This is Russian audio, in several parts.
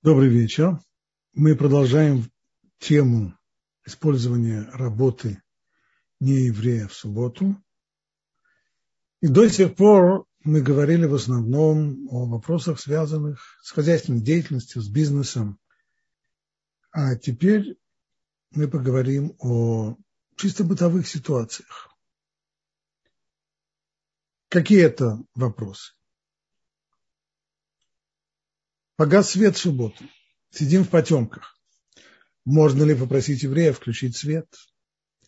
Добрый вечер. Мы продолжаем тему использования работы нееврея в субботу. И до сих пор мы говорили в основном о вопросах, связанных с хозяйственной деятельностью, с бизнесом. А теперь мы поговорим о чисто бытовых ситуациях. Какие это вопросы? Погас свет в субботу. Сидим в потемках. Можно ли попросить еврея включить свет?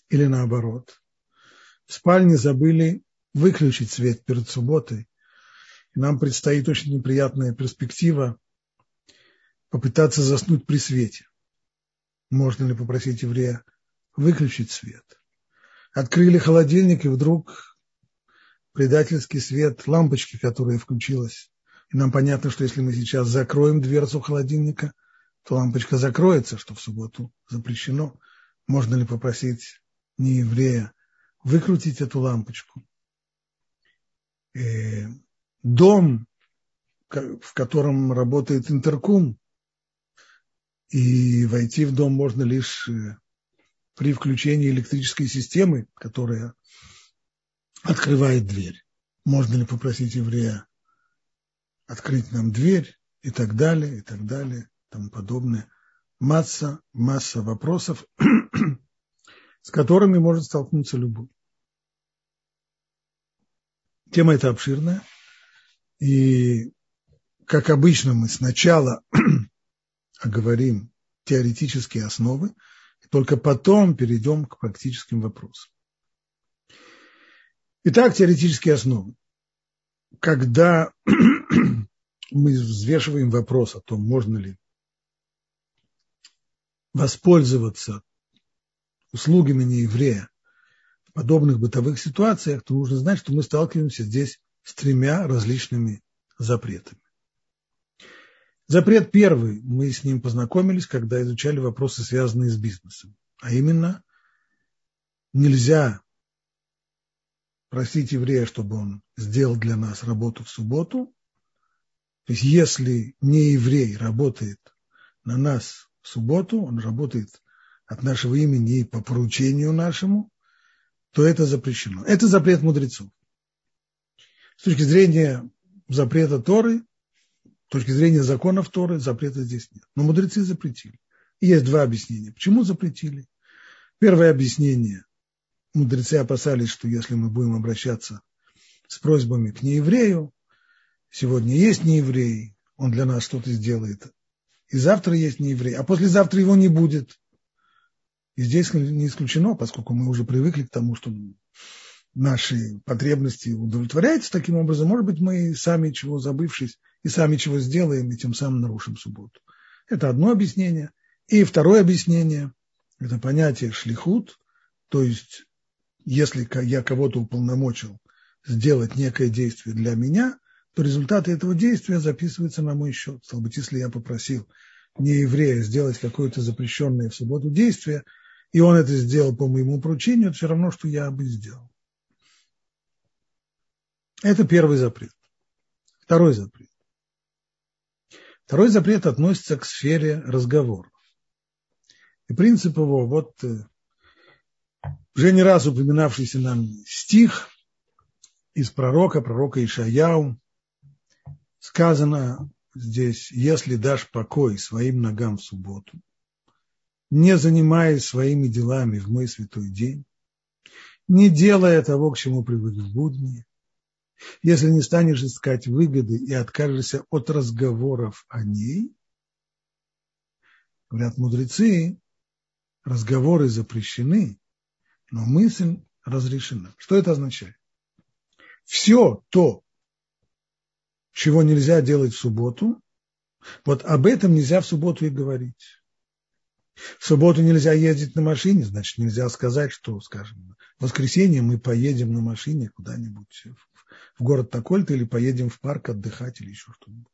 Или наоборот? В спальне забыли выключить свет перед субботой. И нам предстоит очень неприятная перспектива попытаться заснуть при свете. Можно ли попросить еврея выключить свет? Открыли холодильник, и вдруг предательский свет лампочки, которая включилась, и нам понятно, что если мы сейчас закроем дверцу холодильника, то лампочка закроется, что в субботу запрещено. Можно ли попросить нееврея выкрутить эту лампочку? И э, дом, в котором работает интеркум, и войти в дом можно лишь э, при включении электрической системы, которая открывает дверь. Можно ли попросить еврея открыть нам дверь и так далее, и так далее, и тому подобное. Масса, масса вопросов, с которыми может столкнуться любой. Тема эта обширная, и, как обычно, мы сначала оговорим теоретические основы, и только потом перейдем к практическим вопросам. Итак, теоретические основы. Когда мы взвешиваем вопрос о том, можно ли воспользоваться услугами нееврея в подобных бытовых ситуациях, то нужно знать, что мы сталкиваемся здесь с тремя различными запретами. Запрет первый, мы с ним познакомились, когда изучали вопросы, связанные с бизнесом. А именно, нельзя просить еврея, чтобы он сделал для нас работу в субботу, то есть если не еврей работает на нас в субботу, он работает от нашего имени и по поручению нашему, то это запрещено. Это запрет мудрецов. С точки зрения запрета Торы, с точки зрения законов Торы, запрета здесь нет. Но мудрецы запретили. И есть два объяснения. Почему запретили? Первое объяснение. Мудрецы опасались, что если мы будем обращаться с просьбами к нееврею, сегодня есть нееврей, он для нас что-то сделает, и завтра есть нееврей, а послезавтра его не будет. И здесь не исключено, поскольку мы уже привыкли к тому, что наши потребности удовлетворяются таким образом, может быть, мы сами чего забывшись и сами чего сделаем, и тем самым нарушим субботу. Это одно объяснение. И второе объяснение – это понятие шлихут, то есть если я кого-то уполномочил сделать некое действие для меня – то результаты этого действия записываются на мой счет. Стало быть, если я попросил не еврея сделать какое-то запрещенное в субботу действие, и он это сделал по моему поручению, это все равно, что я бы сделал. Это первый запрет. Второй запрет. Второй запрет относится к сфере разговоров. И принцип его, вот э, уже не раз упоминавшийся нам стих из пророка, пророка Ишаяу, сказано здесь, если дашь покой своим ногам в субботу, не занимаясь своими делами в мой святой день, не делая того, к чему привык в будни, если не станешь искать выгоды и откажешься от разговоров о ней, говорят мудрецы, разговоры запрещены, но мысль разрешена. Что это означает? Все то, чего нельзя делать в субботу, вот об этом нельзя в субботу и говорить. В субботу нельзя ездить на машине, значит, нельзя сказать, что, скажем, в воскресенье мы поедем на машине куда-нибудь в город такой-то или поедем в парк отдыхать или еще что-нибудь.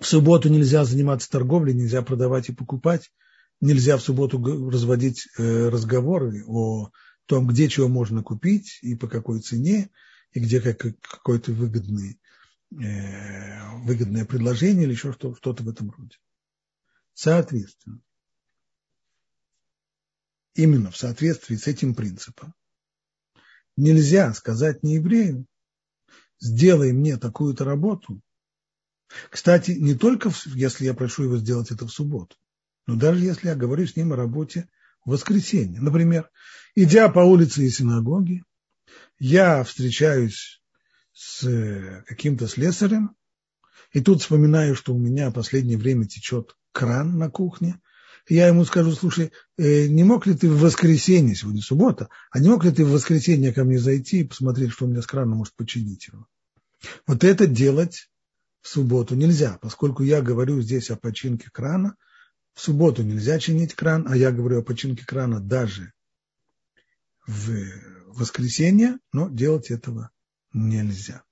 В субботу нельзя заниматься торговлей, нельзя продавать и покупать, нельзя в субботу разводить э, разговоры о том, где чего можно купить и по какой цене, и где какой-то выгодный э, выгодное предложение или еще что-то в этом роде. Соответственно, именно в соответствии с этим принципом нельзя сказать не еврею, сделай мне такую-то работу. Кстати, не только если я прошу его сделать это в субботу, но даже если я говорю с ним о работе в воскресенье. Например, идя по улице и синагоги, я встречаюсь с э, каким-то слесарем, и тут вспоминаю, что у меня в последнее время течет кран на кухне, я ему скажу, слушай, э, не мог ли ты в воскресенье, сегодня суббота, а не мог ли ты в воскресенье ко мне зайти и посмотреть, что у меня с краном, может починить его? Вот это делать в субботу нельзя, поскольку я говорю здесь о починке крана, в субботу нельзя чинить кран, а я говорю о починке крана даже в воскресенье, но делать этого нельзя.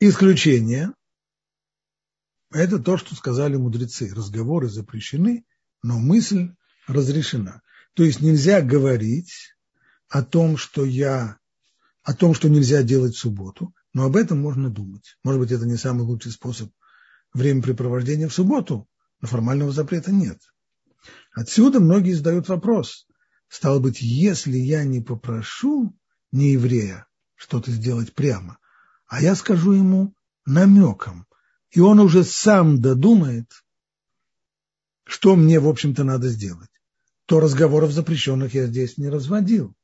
Исключение это то, что сказали мудрецы. Разговоры запрещены, но мысль разрешена. То есть нельзя говорить о том, что я, о том, что нельзя делать в субботу, но об этом можно думать. Может быть, это не самый лучший способ времяпрепровождения в субботу, но формального запрета нет. Отсюда многие задают вопрос. Стало быть, если я не попрошу не еврея что-то сделать прямо, а я скажу ему намеком, и он уже сам додумает, что мне, в общем-то, надо сделать. То разговоров запрещенных я здесь не разводил.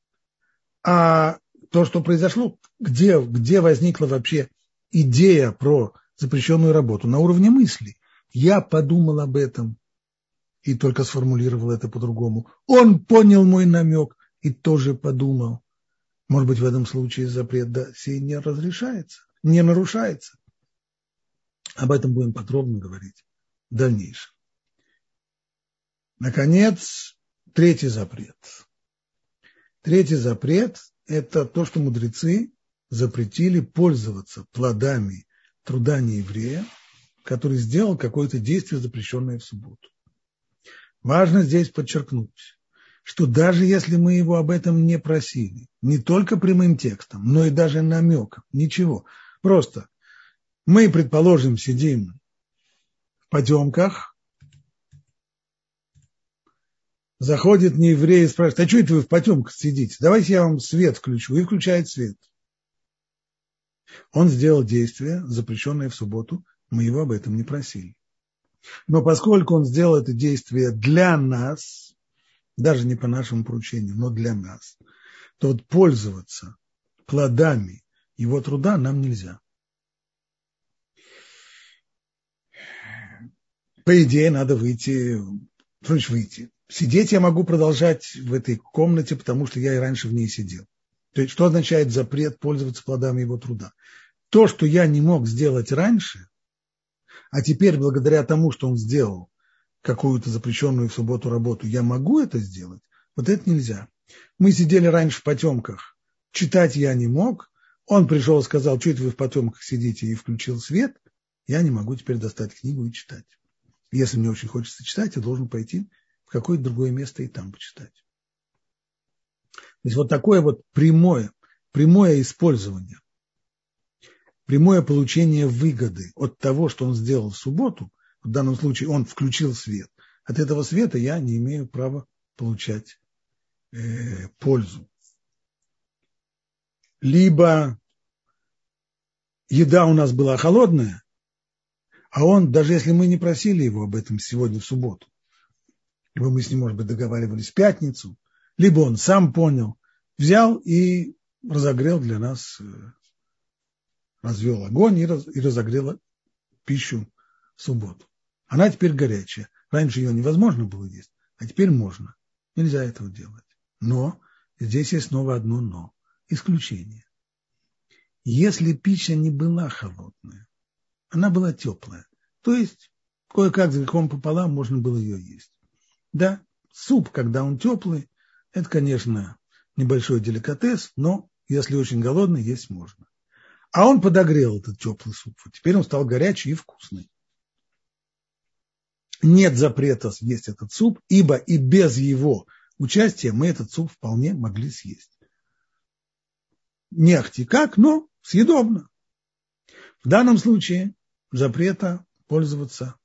А то, что произошло, где, где возникла вообще идея про запрещенную работу, на уровне мысли. Я подумал об этом и только сформулировал это по-другому. Он понял мой намек и тоже подумал. Может быть, в этом случае запрет да, сей не разрешается, не нарушается. Об этом будем подробно говорить в дальнейшем. Наконец, третий запрет. Третий запрет – это то, что мудрецы запретили пользоваться плодами труда нееврея, который сделал какое-то действие, запрещенное в субботу. Важно здесь подчеркнуть, что даже если мы его об этом не просили, не только прямым текстом, но и даже намеком, ничего, просто мы, предположим, сидим в потемках, заходит нееврей и спрашивает, а что это вы в потемках сидите? Давайте я вам свет включу. И включает свет. Он сделал действие, запрещенное в субботу, мы его об этом не просили. Но поскольку он сделал это действие для нас, даже не по нашему поручению, но для нас, то вот пользоваться плодами его труда нам нельзя. по идее, надо выйти, что значит выйти? Сидеть я могу продолжать в этой комнате, потому что я и раньше в ней сидел. То есть, что означает запрет пользоваться плодами его труда? То, что я не мог сделать раньше, а теперь благодаря тому, что он сделал какую-то запрещенную в субботу работу, я могу это сделать, вот это нельзя. Мы сидели раньше в потемках, читать я не мог, он пришел и сказал, что это вы в потемках сидите, и включил свет, я не могу теперь достать книгу и читать. Если мне очень хочется читать, я должен пойти в какое-то другое место и там почитать. То есть вот такое вот прямое, прямое использование, прямое получение выгоды от того, что он сделал в субботу, в данном случае он включил свет, от этого света я не имею права получать э, пользу. Либо еда у нас была холодная, а он, даже если мы не просили его об этом сегодня в субботу, либо мы с ним, может быть, договаривались в пятницу, либо он сам понял, взял и разогрел для нас, э, развел огонь и, раз, и разогрел пищу в субботу. Она теперь горячая. Раньше ее невозможно было есть, а теперь можно. Нельзя этого делать. Но здесь есть снова одно но. Исключение. Если пища не была холодная, она была теплая. То есть кое-как с грехом пополам можно было ее есть. Да, суп, когда он теплый, это, конечно, небольшой деликатес, но если очень голодный, есть можно. А он подогрел этот теплый суп. Теперь он стал горячий и вкусный. Нет запрета съесть этот суп, ибо и без его участия мы этот суп вполне могли съесть. Не ахти как, но съедобно. В данном случае запрета пользоваться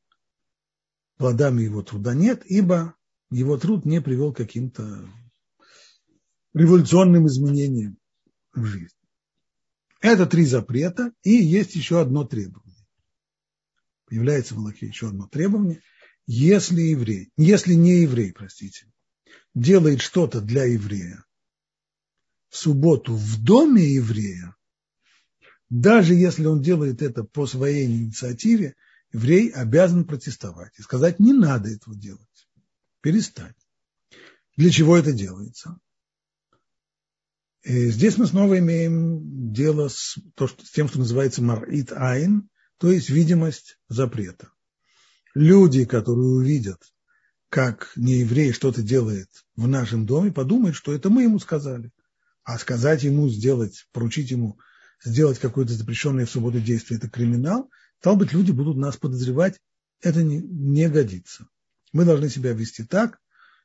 плодами его труда нет, ибо его труд не привел к каким-то революционным изменениям в жизни. Это три запрета, и есть еще одно требование. Появляется в Аллахе еще одно требование. Если еврей, если не еврей, простите, делает что-то для еврея в субботу в доме еврея, даже если он делает это по своей инициативе, еврей обязан протестовать и сказать, не надо этого делать, перестать. Для чего это делается? И здесь мы снова имеем дело с, то, что, с тем, что называется марит айн, то есть видимость запрета. Люди, которые увидят, как нееврей что-то делает в нашем доме, подумают, что это мы ему сказали. А сказать ему сделать, поручить ему сделать какое-то запрещенное в субботу действие – это криминал, стало быть, люди будут нас подозревать, это не, не годится. Мы должны себя вести так,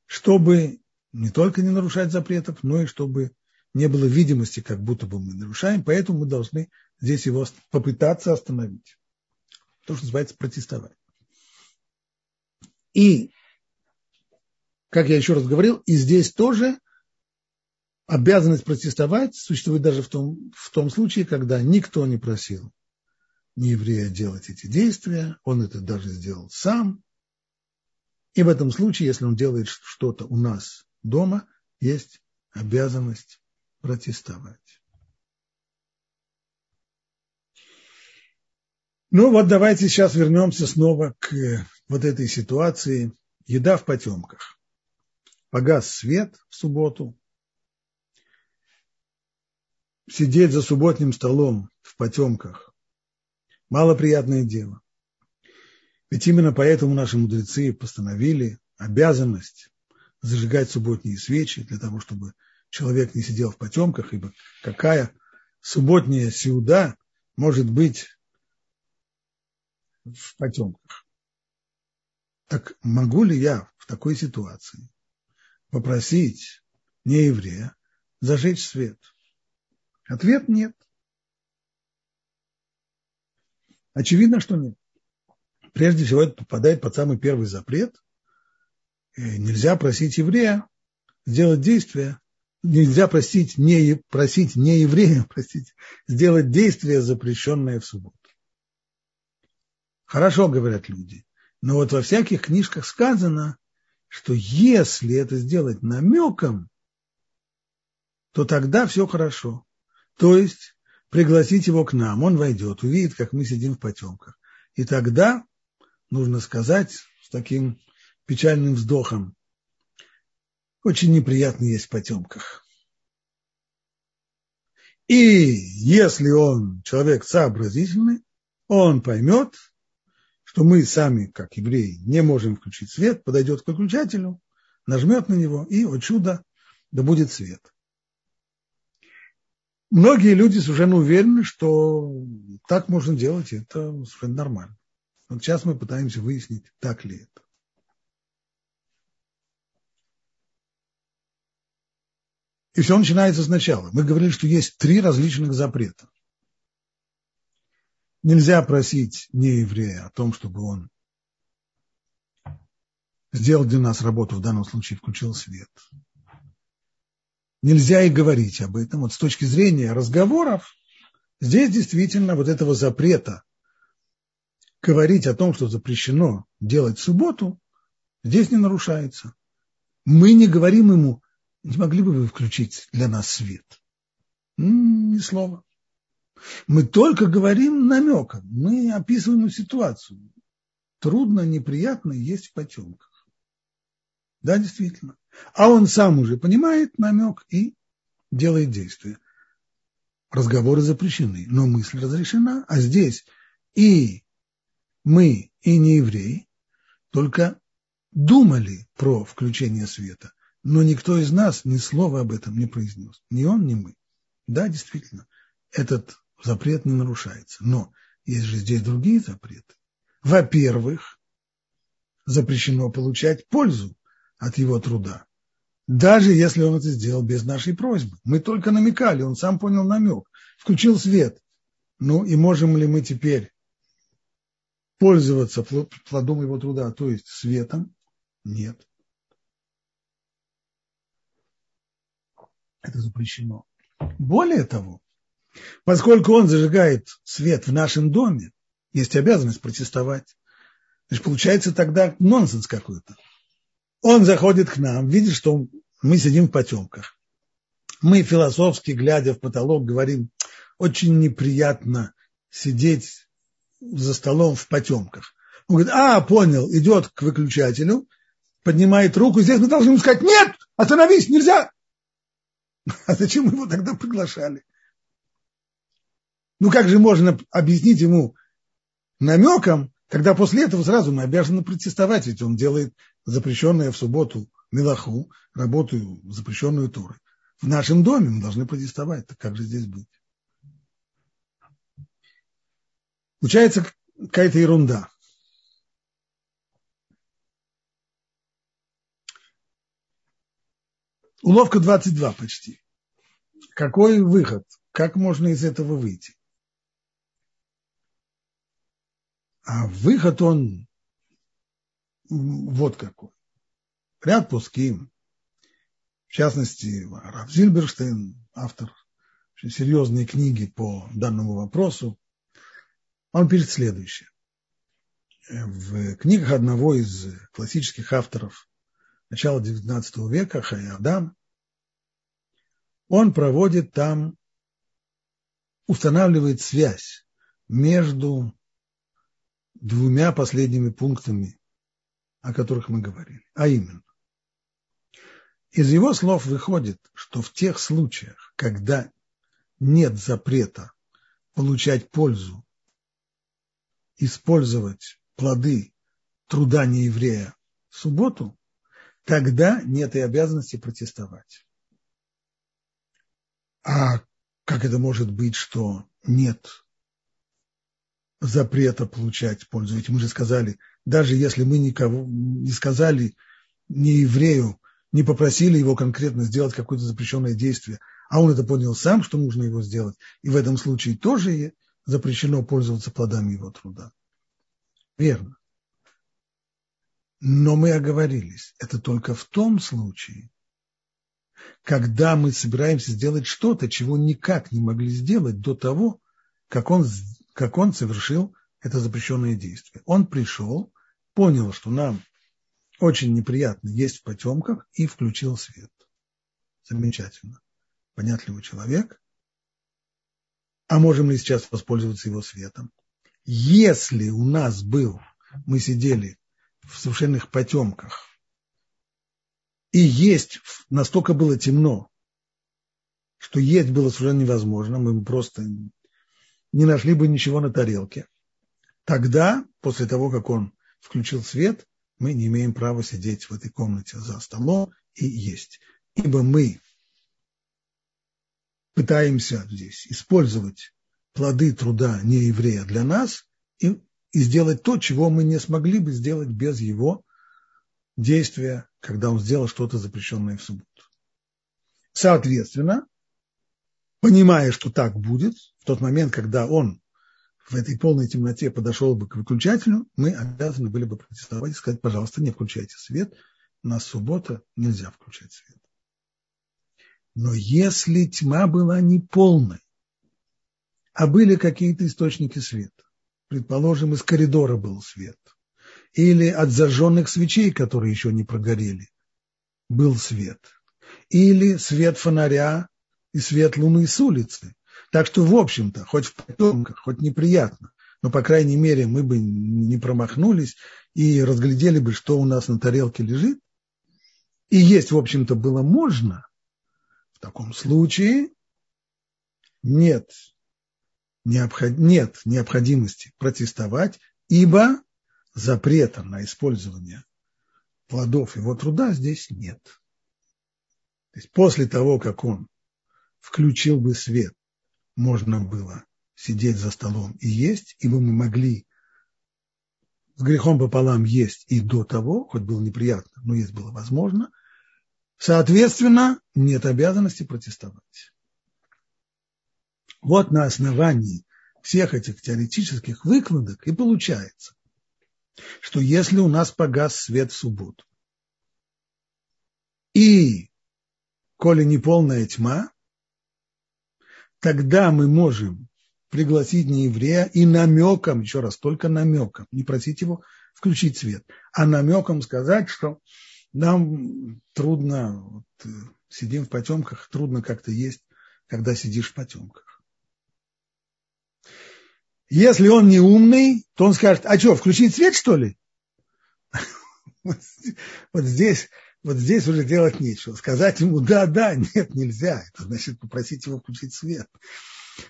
чтобы не только не нарушать запретов, но и чтобы не было видимости, как будто бы мы нарушаем, поэтому мы должны здесь его попытаться остановить. То, что называется протестовать. И, как я еще раз говорил, и здесь тоже обязанность протестовать существует даже в том, в том случае, когда никто не просил не еврея делать эти действия, он это даже сделал сам. И в этом случае, если он делает что-то у нас дома, есть обязанность протестовать. Ну вот давайте сейчас вернемся снова к вот этой ситуации. Еда в потемках. Погас свет в субботу. Сидеть за субботним столом в потемках – малоприятное дело. Ведь именно поэтому наши мудрецы постановили обязанность зажигать субботние свечи для того, чтобы человек не сидел в потемках, ибо какая субботняя сюда может быть в потемках. Так могу ли я в такой ситуации попросить нееврея зажечь свет? Ответ нет. Очевидно, что нет. Прежде всего, это попадает под самый первый запрет. И нельзя просить еврея сделать действие, нельзя просить не, просить не еврея, простите, сделать действие, запрещенное в субботу. Хорошо, говорят люди, но вот во всяких книжках сказано, что если это сделать намеком, то тогда все хорошо. То есть пригласить его к нам, он войдет, увидит, как мы сидим в потемках. И тогда нужно сказать с таким печальным вздохом, очень неприятно есть в потемках. И если он человек сообразительный, он поймет, что мы сами, как евреи, не можем включить свет, подойдет к выключателю, нажмет на него, и, о чудо, да будет свет. Многие люди совершенно уверены, что так можно делать, и это совершенно нормально. Вот сейчас мы пытаемся выяснить, так ли это. И все начинается сначала. Мы говорили, что есть три различных запрета. Нельзя просить нееврея о том, чтобы он сделал для нас работу, в данном случае включил свет. Нельзя и говорить об этом. Вот с точки зрения разговоров, здесь действительно вот этого запрета говорить о том, что запрещено делать в субботу, здесь не нарушается. Мы не говорим ему, не могли бы вы включить для нас свет? Ни слова. Мы только говорим намеком, мы описываем ситуацию. Трудно, неприятно есть в потемках. Да, действительно. А он сам уже понимает намек и делает действие. Разговоры запрещены, но мысль разрешена. А здесь и мы, и не евреи, только думали про включение света но никто из нас ни слова об этом не произнес. Ни он, ни мы. Да, действительно, этот запрет не нарушается. Но есть же здесь другие запреты. Во-первых, запрещено получать пользу от его труда. Даже если он это сделал без нашей просьбы. Мы только намекали, он сам понял намек, включил свет. Ну и можем ли мы теперь пользоваться плодом его труда, то есть светом? Нет. Это запрещено. Более того, поскольку он зажигает свет в нашем доме, есть обязанность протестовать. Значит, получается тогда нонсенс какой-то. Он заходит к нам, видит, что мы сидим в потемках. Мы философски, глядя в потолок, говорим, очень неприятно сидеть за столом в потемках. Он говорит, а, понял, идет к выключателю, поднимает руку, здесь мы должны ему сказать, нет, остановись, нельзя. А зачем его тогда приглашали? Ну как же можно объяснить ему намеком, когда после этого сразу мы обязаны протестовать, ведь он делает запрещенное в субботу мелаху, работу запрещенную Торой. В нашем доме мы должны протестовать, так как же здесь быть? Получается какая-то ерунда. Уловка 22 почти. Какой выход? Как можно из этого выйти? А выход он вот какой. Ряд пуским, в частности, Раф Зильберштейн, автор очень серьезной книги по данному вопросу, он пишет следующее. В книгах одного из классических авторов начала XIX века, Хаядам, он проводит там, устанавливает связь между двумя последними пунктами, о которых мы говорили. А именно, из его слов выходит, что в тех случаях, когда нет запрета получать пользу, использовать плоды труда нееврея в субботу, тогда нет и обязанности протестовать. А как это может быть, что нет запрета получать пользу? Ведь мы же сказали, даже если мы никого не сказали не еврею, не попросили его конкретно сделать какое-то запрещенное действие, а он это понял сам, что нужно его сделать, и в этом случае тоже запрещено пользоваться плодами его труда. Верно. Но мы оговорились, это только в том случае, когда мы собираемся сделать что-то, чего никак не могли сделать до того, как он, как он совершил это запрещенное действие. Он пришел, понял, что нам очень неприятно есть в потемках и включил свет. Замечательно. Понятливый человек. А можем ли сейчас воспользоваться его светом? Если у нас был, мы сидели в совершенных потемках, и есть настолько было темно, что есть было совершенно невозможно, мы просто не нашли бы ничего на тарелке. Тогда, после того, как он включил свет, мы не имеем права сидеть в этой комнате за столом и есть. Ибо мы пытаемся здесь использовать плоды труда нееврея для нас и, и сделать то, чего мы не смогли бы сделать без его действия, когда он сделал что-то запрещенное в субботу. Соответственно, понимая, что так будет, в тот момент, когда он в этой полной темноте подошел бы к выключателю, мы обязаны были бы протестовать и сказать, пожалуйста, не включайте свет, у нас суббота, нельзя включать свет. Но если тьма была не полной, а были какие-то источники света, предположим, из коридора был свет – или от зажженных свечей, которые еще не прогорели, был свет, или свет фонаря и свет луны с улицы. Так что, в общем-то, хоть в потемках, хоть неприятно, но, по крайней мере, мы бы не промахнулись и разглядели бы, что у нас на тарелке лежит. И есть, в общем-то, было можно. В таком случае нет, необход... нет необходимости протестовать, ибо запрета на использование плодов его труда здесь нет. То есть после того, как он включил бы свет, можно было сидеть за столом и есть, ибо мы могли с грехом пополам есть и до того, хоть было неприятно, но есть было возможно. Соответственно, нет обязанности протестовать. Вот на основании всех этих теоретических выкладок и получается, что если у нас погас свет в субботу, и коли не полная тьма, тогда мы можем пригласить нееврея и намеком, еще раз, только намеком, не просить его включить свет, а намеком сказать, что нам трудно, вот, э, сидим в потемках, трудно как-то есть, когда сидишь в потемках. Если он не умный, то он скажет, а что, включить свет, что ли? Вот здесь, вот здесь уже делать нечего. Сказать ему да, да, нет, нельзя. Это значит попросить его включить свет.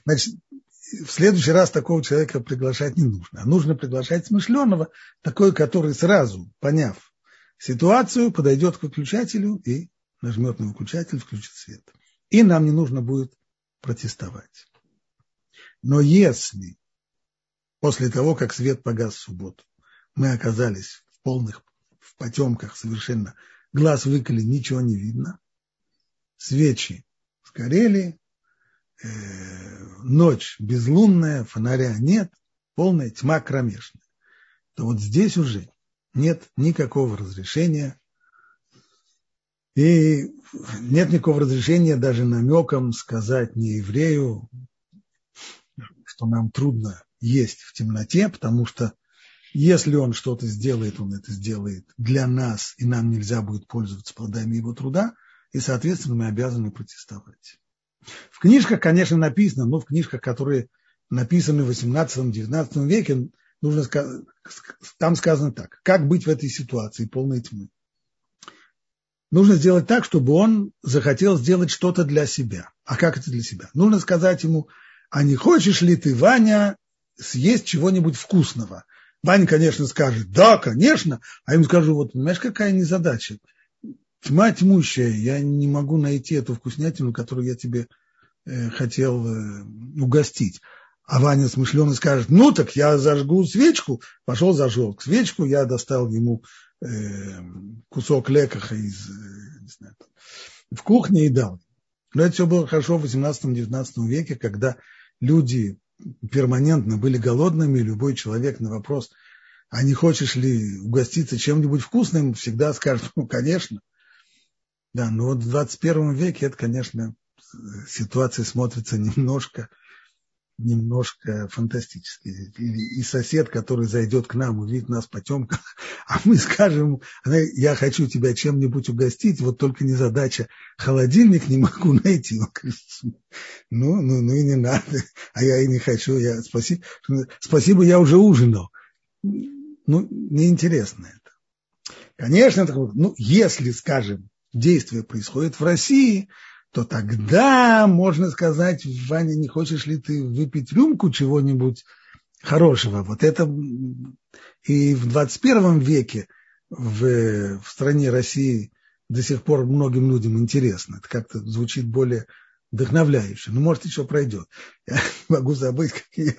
Значит, в следующий раз такого человека приглашать не нужно. А нужно приглашать смышленого, такой, который сразу, поняв ситуацию, подойдет к выключателю и нажмет на выключатель, включит свет. И нам не нужно будет протестовать. Но если после того, как свет погас в субботу, мы оказались в полных, в потемках совершенно, глаз выколи, ничего не видно, свечи сгорели, э, ночь безлунная, фонаря нет, полная тьма кромешная, то вот здесь уже нет никакого разрешения. И нет никакого разрешения даже намеком сказать не еврею, что нам трудно есть в темноте, потому что если он что-то сделает, он это сделает для нас, и нам нельзя будет пользоваться плодами его труда, и, соответственно, мы обязаны протестовать. В книжках, конечно, написано, но в книжках, которые написаны в 18-19 веке, нужно сказать, там сказано так, как быть в этой ситуации полной тьмы. Нужно сделать так, чтобы он захотел сделать что-то для себя. А как это для себя? Нужно сказать ему, а не хочешь ли ты, Ваня, съесть чего-нибудь вкусного? Ваня, конечно, скажет, да, конечно, а я ему скажу, вот понимаешь, какая незадача? Тьма тьмущая, я не могу найти эту вкуснятину, которую я тебе э, хотел э, угостить. А Ваня смышленый скажет, ну так я зажгу свечку, пошел зажег свечку, я достал ему э, кусок лекаха из, э, не знаю, в кухне и дал. Но это все было хорошо в 18-19 веке, когда люди перманентно были голодными, любой человек на вопрос, а не хочешь ли угоститься чем-нибудь вкусным, всегда скажет, ну, конечно. Да, но вот в 21 веке это, конечно, ситуация смотрится немножко немножко фантастически. И, сосед, который зайдет к нам, увидит нас потемках, а мы скажем, я хочу тебя чем-нибудь угостить, вот только не задача, холодильник не могу найти. Он говорит, ну, ну, ну и не надо, а я и не хочу, я, спасибо, спасибо, я уже ужинал. Ну, неинтересно это. Конечно, ну, если, скажем, действие происходит в России, то тогда можно сказать, Ваня, не хочешь ли ты выпить рюмку чего-нибудь хорошего? Вот это и в 21 веке в, в стране России до сих пор многим людям интересно. Это как-то звучит более вдохновляюще. Ну, может, еще пройдет. Я могу забыть, как я,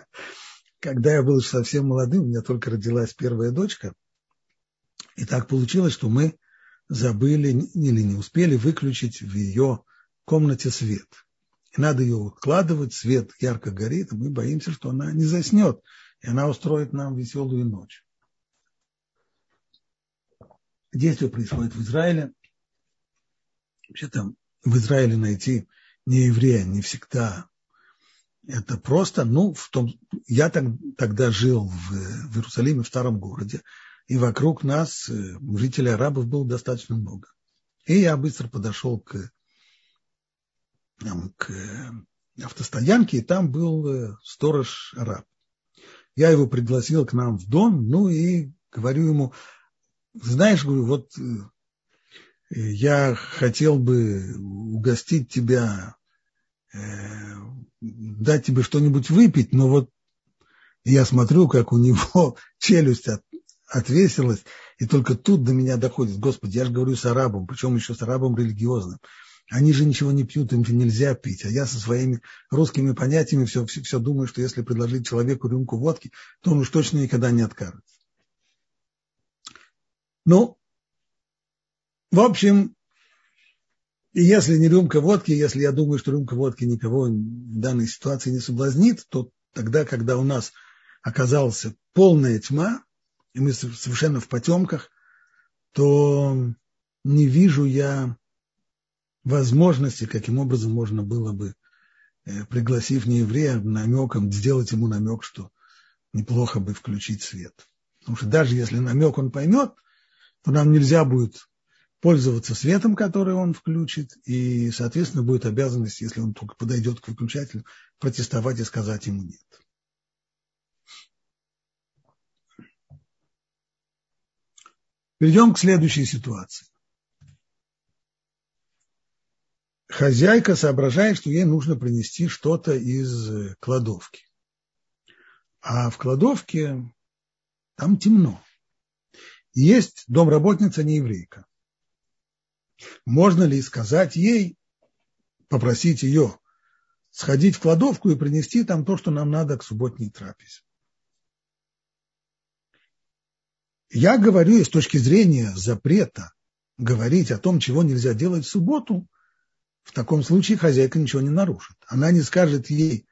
когда я был совсем молодым, у меня только родилась первая дочка. И так получилось, что мы забыли или не успели выключить в ее комнате свет. И надо ее укладывать, свет ярко горит, и мы боимся, что она не заснет, и она устроит нам веселую ночь. Действие происходит в Израиле. Вообще там в Израиле найти не еврея не всегда это просто, ну, в том, я так, тогда жил в, в Иерусалиме, в старом городе, и вокруг нас э, жителей арабов было достаточно много. И я быстро подошел к к э, автостоянке, и там был э, сторож араб. Я его пригласил к нам в дом, ну и говорю ему, знаешь, говорю, вот э, я хотел бы угостить тебя, дать тебе что-нибудь выпить, но вот я смотрю, как у него челюсть от, отвесилась, и только тут до меня доходит, Господи, я же говорю с арабом, причем еще с арабом религиозным. Они же ничего не пьют, им нельзя пить. А я со своими русскими понятиями все, все, все думаю, что если предложить человеку рюмку водки, то он уж точно никогда не откажется. Ну, в общем, если не рюмка водки, если я думаю, что рюмка водки никого в данной ситуации не соблазнит, то тогда, когда у нас оказалась полная тьма, и мы совершенно в потемках, то не вижу я возможности, каким образом можно было бы, э, пригласив нееврея намеком, сделать ему намек, что неплохо бы включить свет. Потому что даже если намек он поймет, то нам нельзя будет пользоваться светом, который он включит, и, соответственно, будет обязанность, если он только подойдет к выключателю, протестовать и сказать ему нет. Перейдем к следующей ситуации. Хозяйка соображает, что ей нужно принести что-то из кладовки. А в кладовке там темно. Есть домработница не еврейка. Можно ли сказать ей, попросить ее сходить в кладовку и принести там то, что нам надо к субботней трапезе? Я говорю с точки зрения запрета говорить о том, чего нельзя делать в субботу, в таком случае хозяйка ничего не нарушит. Она не скажет ей,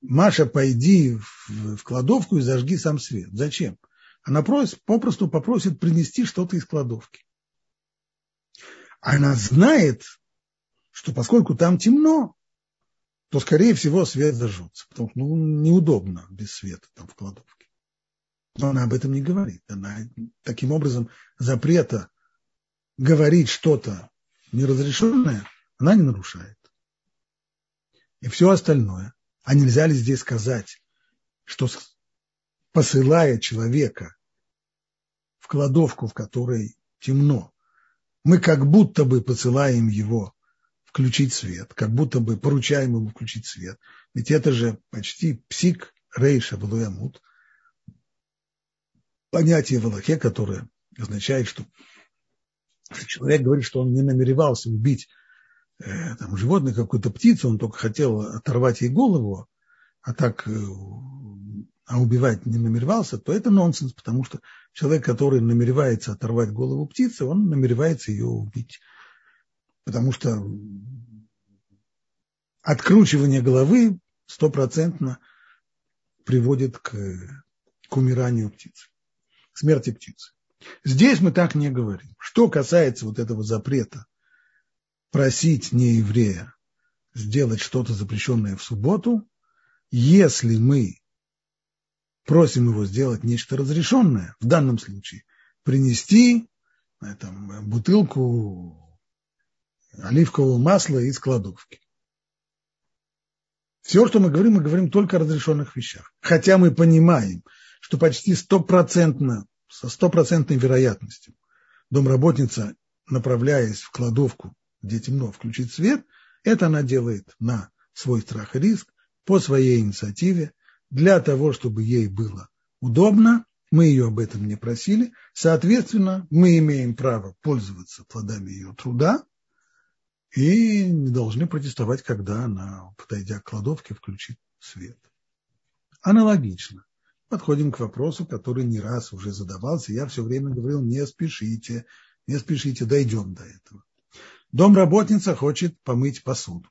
Маша, пойди в, кладовку и зажги сам свет. Зачем? Она просит, попросту попросит принести что-то из кладовки. Она знает, что поскольку там темно, то, скорее всего, свет зажжется. Потому что ну, неудобно без света там в кладовке. Но она об этом не говорит. Она таким образом запрета говорить что-то неразрешенное, она не нарушает. И все остальное. А нельзя ли здесь сказать, что посылая человека в кладовку, в которой темно, мы как будто бы посылаем его включить свет, как будто бы поручаем ему включить свет. Ведь это же почти псик рейша валуямут, понятие в Аллахе, которое означает, что человек говорит, что он не намеревался убить э, там, животное, какую-то птицу, он только хотел оторвать ей голову, а так э, а убивать не намеревался, то это нонсенс, потому что человек, который намеревается оторвать голову птицы, он намеревается ее убить. Потому что откручивание головы стопроцентно приводит к, к умиранию птицы смерти птицы. Здесь мы так не говорим. Что касается вот этого запрета просить нееврея сделать что-то запрещенное в субботу, если мы просим его сделать нечто разрешенное, в данном случае принести там, бутылку оливкового масла из кладовки. Все, что мы говорим, мы говорим только о разрешенных вещах. Хотя мы понимаем, что почти стопроцентно со стопроцентной вероятностью домработница, направляясь в кладовку, где темно, включить свет, это она делает на свой страх и риск, по своей инициативе, для того, чтобы ей было удобно. Мы ее об этом не просили. Соответственно, мы имеем право пользоваться плодами ее труда и не должны протестовать, когда она, подойдя к кладовке, включит свет. Аналогично подходим к вопросу, который не раз уже задавался. Я все время говорил, не спешите, не спешите, дойдем до этого. Домработница хочет помыть посуду.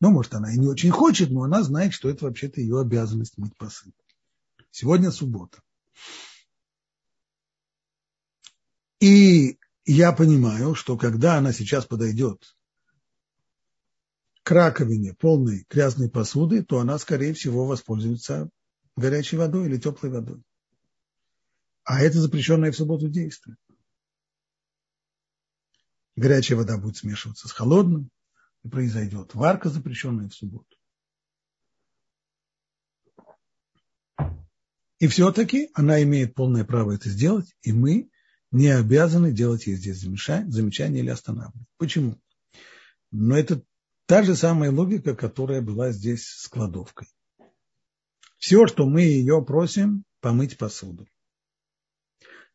Ну, может, она и не очень хочет, но она знает, что это вообще-то ее обязанность мыть посуду. Сегодня суббота. И я понимаю, что когда она сейчас подойдет к раковине полной грязной посуды, то она, скорее всего, воспользуется горячей водой или теплой водой. А это запрещенное в субботу действие. Горячая вода будет смешиваться с холодным, и произойдет варка, запрещенная в субботу. И все-таки она имеет полное право это сделать, и мы не обязаны делать ей здесь замечание или останавливать. Почему? Но это та же самая логика, которая была здесь с кладовкой. Все, что мы ее просим, помыть посуду.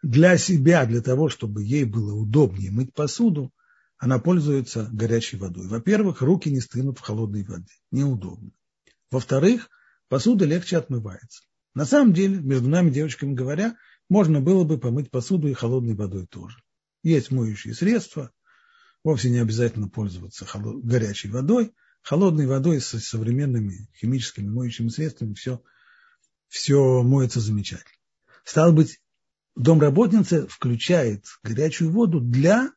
Для себя, для того, чтобы ей было удобнее мыть посуду, она пользуется горячей водой. Во-первых, руки не стынут в холодной воде. Неудобно. Во-вторых, посуда легче отмывается. На самом деле, между нами, девочками говоря, можно было бы помыть посуду и холодной водой тоже. Есть моющие средства, вовсе не обязательно пользоваться горячей водой. Холодной водой с современными химическими моющими средствами все, все моется замечательно. Стало быть, домработница включает горячую воду для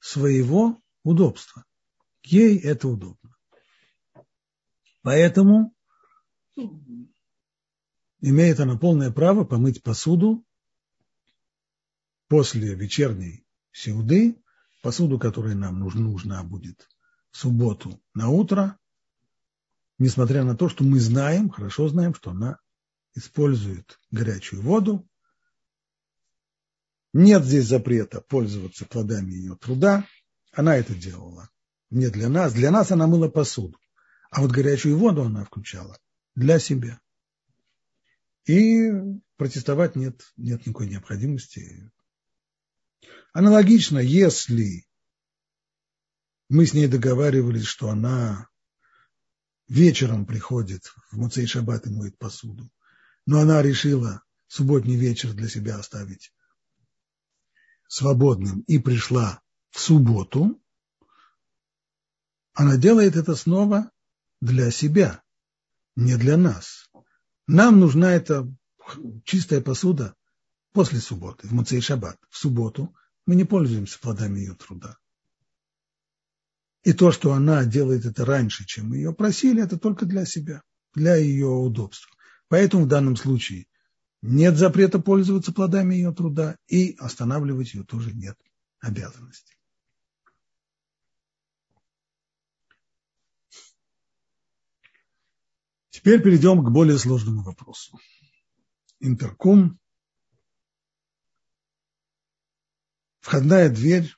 своего удобства. Ей это удобно. Поэтому имеет она полное право помыть посуду после вечерней сеуды, посуду, которая нам нужна будет в субботу на утро, несмотря на то, что мы знаем, хорошо знаем, что она использует горячую воду. Нет здесь запрета пользоваться плодами ее труда. Она это делала не для нас. Для нас она мыла посуду. А вот горячую воду она включала для себя. И протестовать нет, нет никакой необходимости. Аналогично, если мы с ней договаривались, что она вечером приходит в Муцей Шаббат и моет посуду, но она решила субботний вечер для себя оставить свободным и пришла в субботу, она делает это снова для себя, не для нас. Нам нужна эта чистая посуда после субботы, в Муцей Шаббат. В субботу мы не пользуемся плодами ее труда. И то, что она делает это раньше, чем мы ее просили, это только для себя, для ее удобства. Поэтому в данном случае нет запрета пользоваться плодами ее труда, и останавливать ее тоже нет обязанности. Теперь перейдем к более сложному вопросу. Интерком. Входная дверь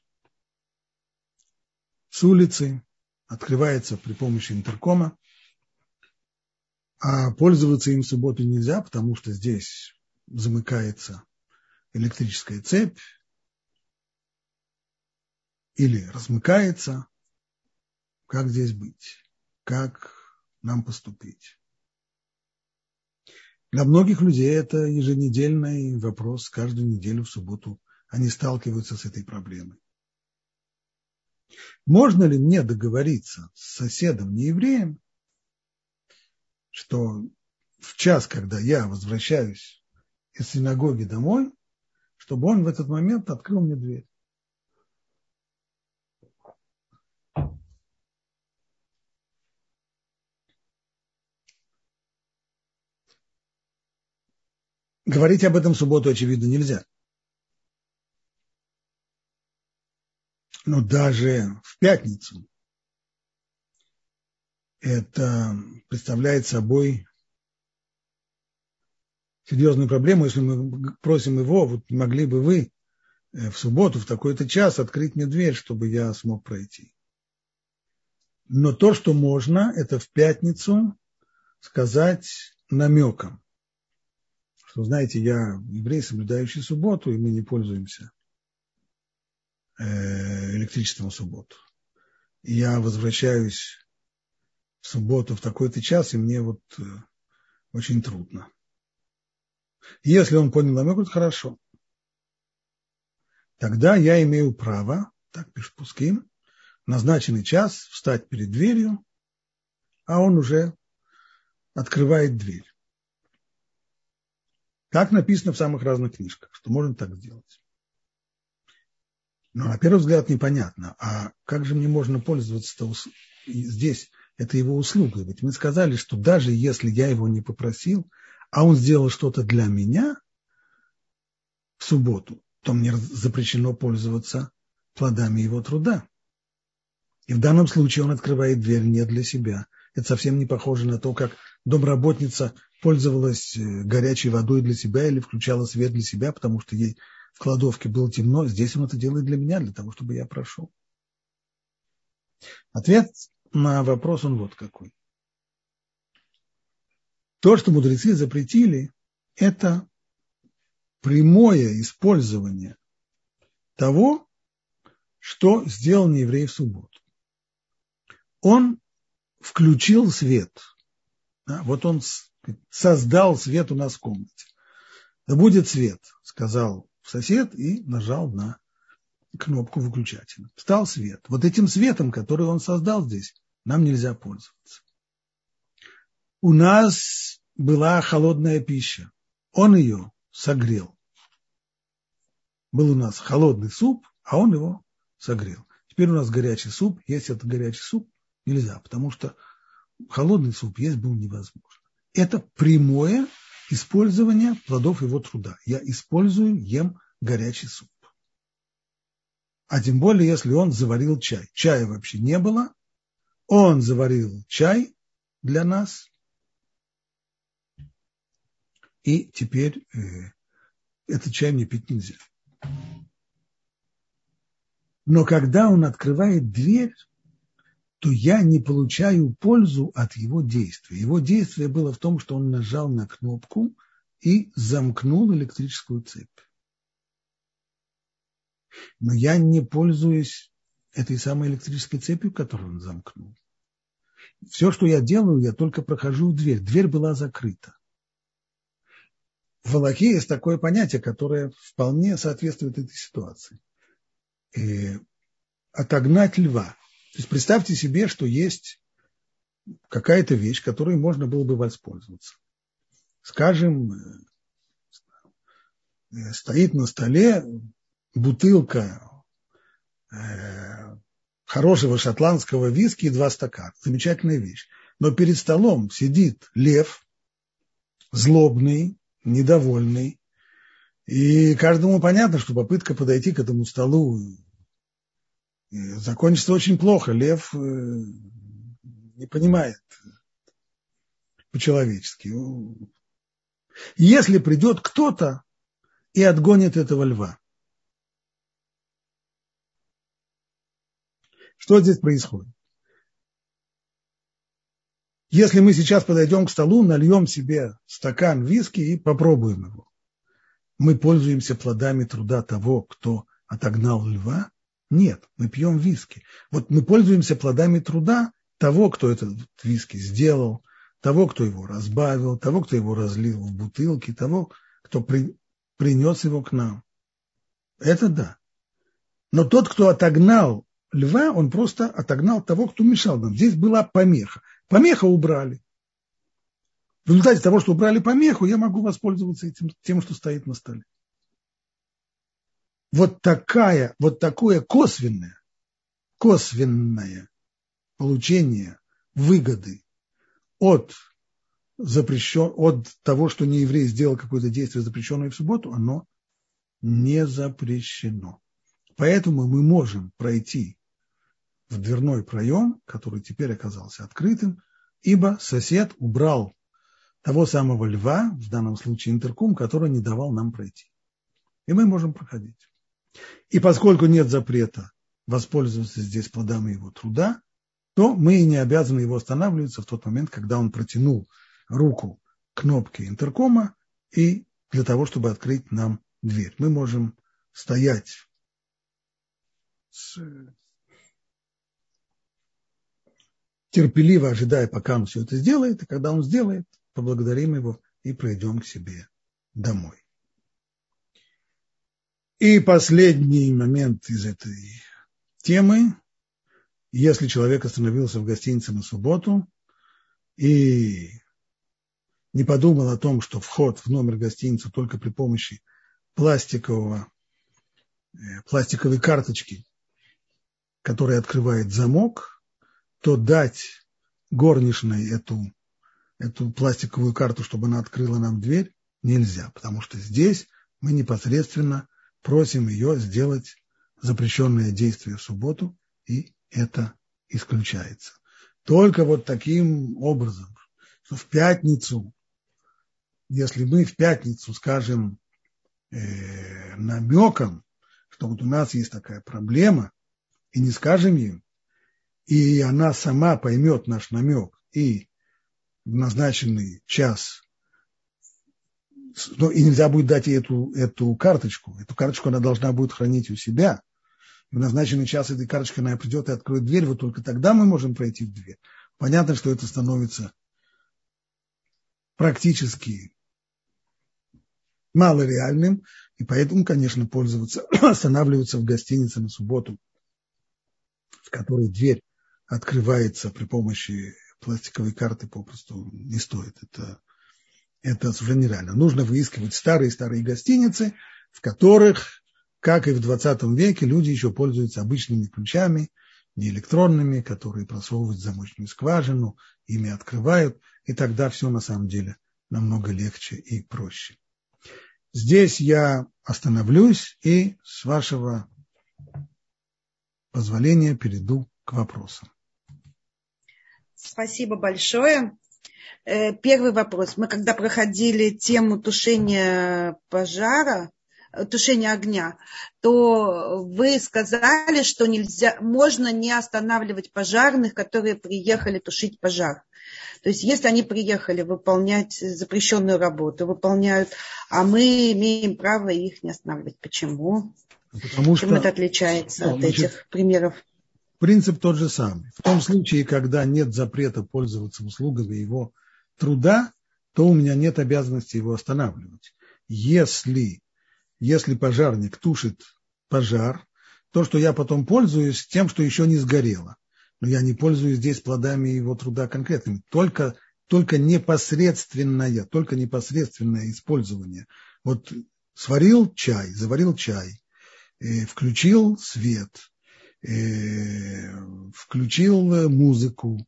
с улицы открывается при помощи интеркома, а пользоваться им в субботу нельзя, потому что здесь замыкается электрическая цепь или размыкается. Как здесь быть? Как нам поступить? Для многих людей это еженедельный вопрос, каждую неделю в субботу они сталкиваются с этой проблемой. Можно ли мне договориться с соседом неевреем, что в час, когда я возвращаюсь из синагоги домой, чтобы он в этот момент открыл мне дверь? Говорить об этом в субботу, очевидно, нельзя. Но даже в пятницу это представляет собой серьезную проблему, если мы просим его, вот могли бы вы э, в субботу в такой-то час открыть мне дверь, чтобы я смог пройти. Но то, что можно, это в пятницу сказать намеком что, знаете, я еврей, соблюдающий субботу, и мы не пользуемся э, электричеством в субботу. Я возвращаюсь субботу в такой-то час, и мне вот э, очень трудно. Если он понял намек, это хорошо. Тогда я имею право, так пишет Пускин, назначенный час встать перед дверью, а он уже открывает дверь. Так написано в самых разных книжках, что можно так сделать. Но на первый взгляд непонятно, а как же мне можно пользоваться здесь, это его услуга. Ведь мы сказали, что даже если я его не попросил, а он сделал что-то для меня в субботу, то мне запрещено пользоваться плодами его труда. И в данном случае он открывает дверь не для себя. Это совсем не похоже на то, как домработница пользовалась э, горячей водой для себя или включала свет для себя, потому что ей в кладовке было темно. Здесь он это делает для меня, для того, чтобы я прошел. Ответ на вопрос он вот какой. То, что мудрецы запретили, это прямое использование того, что сделал нееврей в субботу. Он включил свет. Вот он создал свет у нас в комнате. Да будет свет, сказал сосед и нажал на кнопку выключателя. Стал свет. Вот этим светом, который он создал здесь, нам нельзя пользоваться. У нас была холодная пища. Он ее согрел. Был у нас холодный суп, а он его согрел. Теперь у нас горячий суп. Есть этот горячий суп нельзя, потому что холодный суп есть был невозможно. Это прямое использование плодов его труда. Я использую, ем горячий суп. А тем более, если он заварил чай. Чая вообще не было. Он заварил чай для нас. И теперь э, этот чай мне пить нельзя. Но когда он открывает дверь, то я не получаю пользу от его действия. Его действие было в том, что он нажал на кнопку и замкнул электрическую цепь. Но я не пользуюсь этой самой электрической цепью, которую он замкнул. Все, что я делаю, я только прохожу в дверь. Дверь была закрыта. В Аллахе есть такое понятие, которое вполне соответствует этой ситуации. И э, отогнать льва. То есть представьте себе, что есть какая-то вещь, которой можно было бы воспользоваться. Скажем, э, стоит на столе бутылка э, хорошего шотландского виски и два стакана. Замечательная вещь. Но перед столом сидит лев, злобный, недовольный. И каждому понятно, что попытка подойти к этому столу закончится очень плохо. Лев э, не понимает по-человечески. Если придет кто-то и отгонит этого льва, Что здесь происходит? Если мы сейчас подойдем к столу, нальем себе стакан виски и попробуем его, мы пользуемся плодами труда того, кто отогнал льва? Нет, мы пьем виски. Вот мы пользуемся плодами труда того, кто этот виски сделал, того, кто его разбавил, того, кто его разлил в бутылки, того, кто при, принес его к нам. Это да. Но тот, кто отогнал льва, он просто отогнал того, кто мешал нам. Здесь была помеха. Помеха убрали. В результате того, что убрали помеху, я могу воспользоваться этим, тем, что стоит на столе. Вот такая, вот такое косвенное, косвенное получение выгоды от запрещен, от того, что не еврей сделал какое-то действие, запрещенное в субботу, оно не запрещено. Поэтому мы можем пройти в дверной проем, который теперь оказался открытым, ибо сосед убрал того самого льва, в данном случае интеркум, который не давал нам пройти. И мы можем проходить. И поскольку нет запрета воспользоваться здесь плодами его труда, то мы и не обязаны его останавливаться в тот момент, когда он протянул руку к кнопке интеркома и для того, чтобы открыть нам дверь. Мы можем стоять с терпеливо ожидая, пока он все это сделает, и когда он сделает, поблагодарим его и пройдем к себе домой. И последний момент из этой темы. Если человек остановился в гостинице на субботу и не подумал о том, что вход в номер гостиницы только при помощи пластикового, э, пластиковой карточки, которая открывает замок – то дать горничной эту, эту пластиковую карту, чтобы она открыла нам дверь, нельзя, потому что здесь мы непосредственно просим ее сделать запрещенное действие в субботу, и это исключается. Только вот таким образом, что в пятницу, если мы в пятницу скажем э, намеком, что вот у нас есть такая проблема, и не скажем им, и она сама поймет наш намек и в назначенный час, ну, и нельзя будет дать ей эту, эту карточку. Эту карточку она должна будет хранить у себя. В назначенный час этой карточкой она придет и откроет дверь, вот только тогда мы можем пройти в дверь. Понятно, что это становится практически малореальным, И поэтому, конечно, пользоваться, останавливаться в гостинице на субботу, в которой дверь открывается при помощи пластиковой карты, попросту не стоит. Это, это совершенно нереально. Нужно выискивать старые-старые гостиницы, в которых, как и в 20 веке, люди еще пользуются обычными ключами, не электронными, которые просовывают в замочную скважину, ими открывают, и тогда все на самом деле намного легче и проще. Здесь я остановлюсь и, с вашего позволения, перейду к вопросам. Спасибо большое. Э, первый вопрос. Мы когда проходили тему тушения пожара, э, тушения огня, то вы сказали, что нельзя, можно не останавливать пожарных, которые приехали тушить пожар. То есть если они приехали выполнять запрещенную работу, выполняют, а мы имеем право их не останавливать. Почему? Потому Чем что, это отличается ну, от значит, этих примеров? Принцип тот же самый. В том случае, когда нет запрета пользоваться услугами его труда, то у меня нет обязанности его останавливать. Если, если пожарник тушит пожар, то, что я потом пользуюсь тем, что еще не сгорело но я не пользуюсь здесь плодами его труда конкретными. Только, только непосредственное, только непосредственное использование. Вот сварил чай, заварил чай, э, включил свет, включил музыку.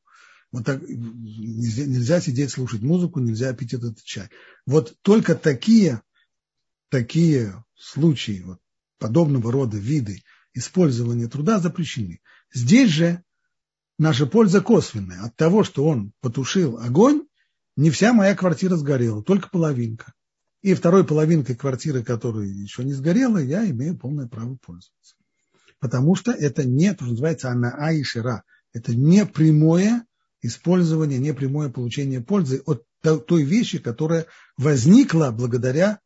Вот так нельзя, нельзя сидеть слушать музыку, нельзя пить этот чай. Вот только такие, такие случаи, вот, подобного рода виды использования труда запрещены. Здесь же наша польза косвенная. От того, что он потушил огонь, не вся моя квартира сгорела, только половинка. И второй половинкой квартиры, которая еще не сгорела, я имею полное право пользоваться. Потому что это не, то, что называется, она аишера. Это не прямое использование, не прямое получение пользы от той вещи, которая возникла благодаря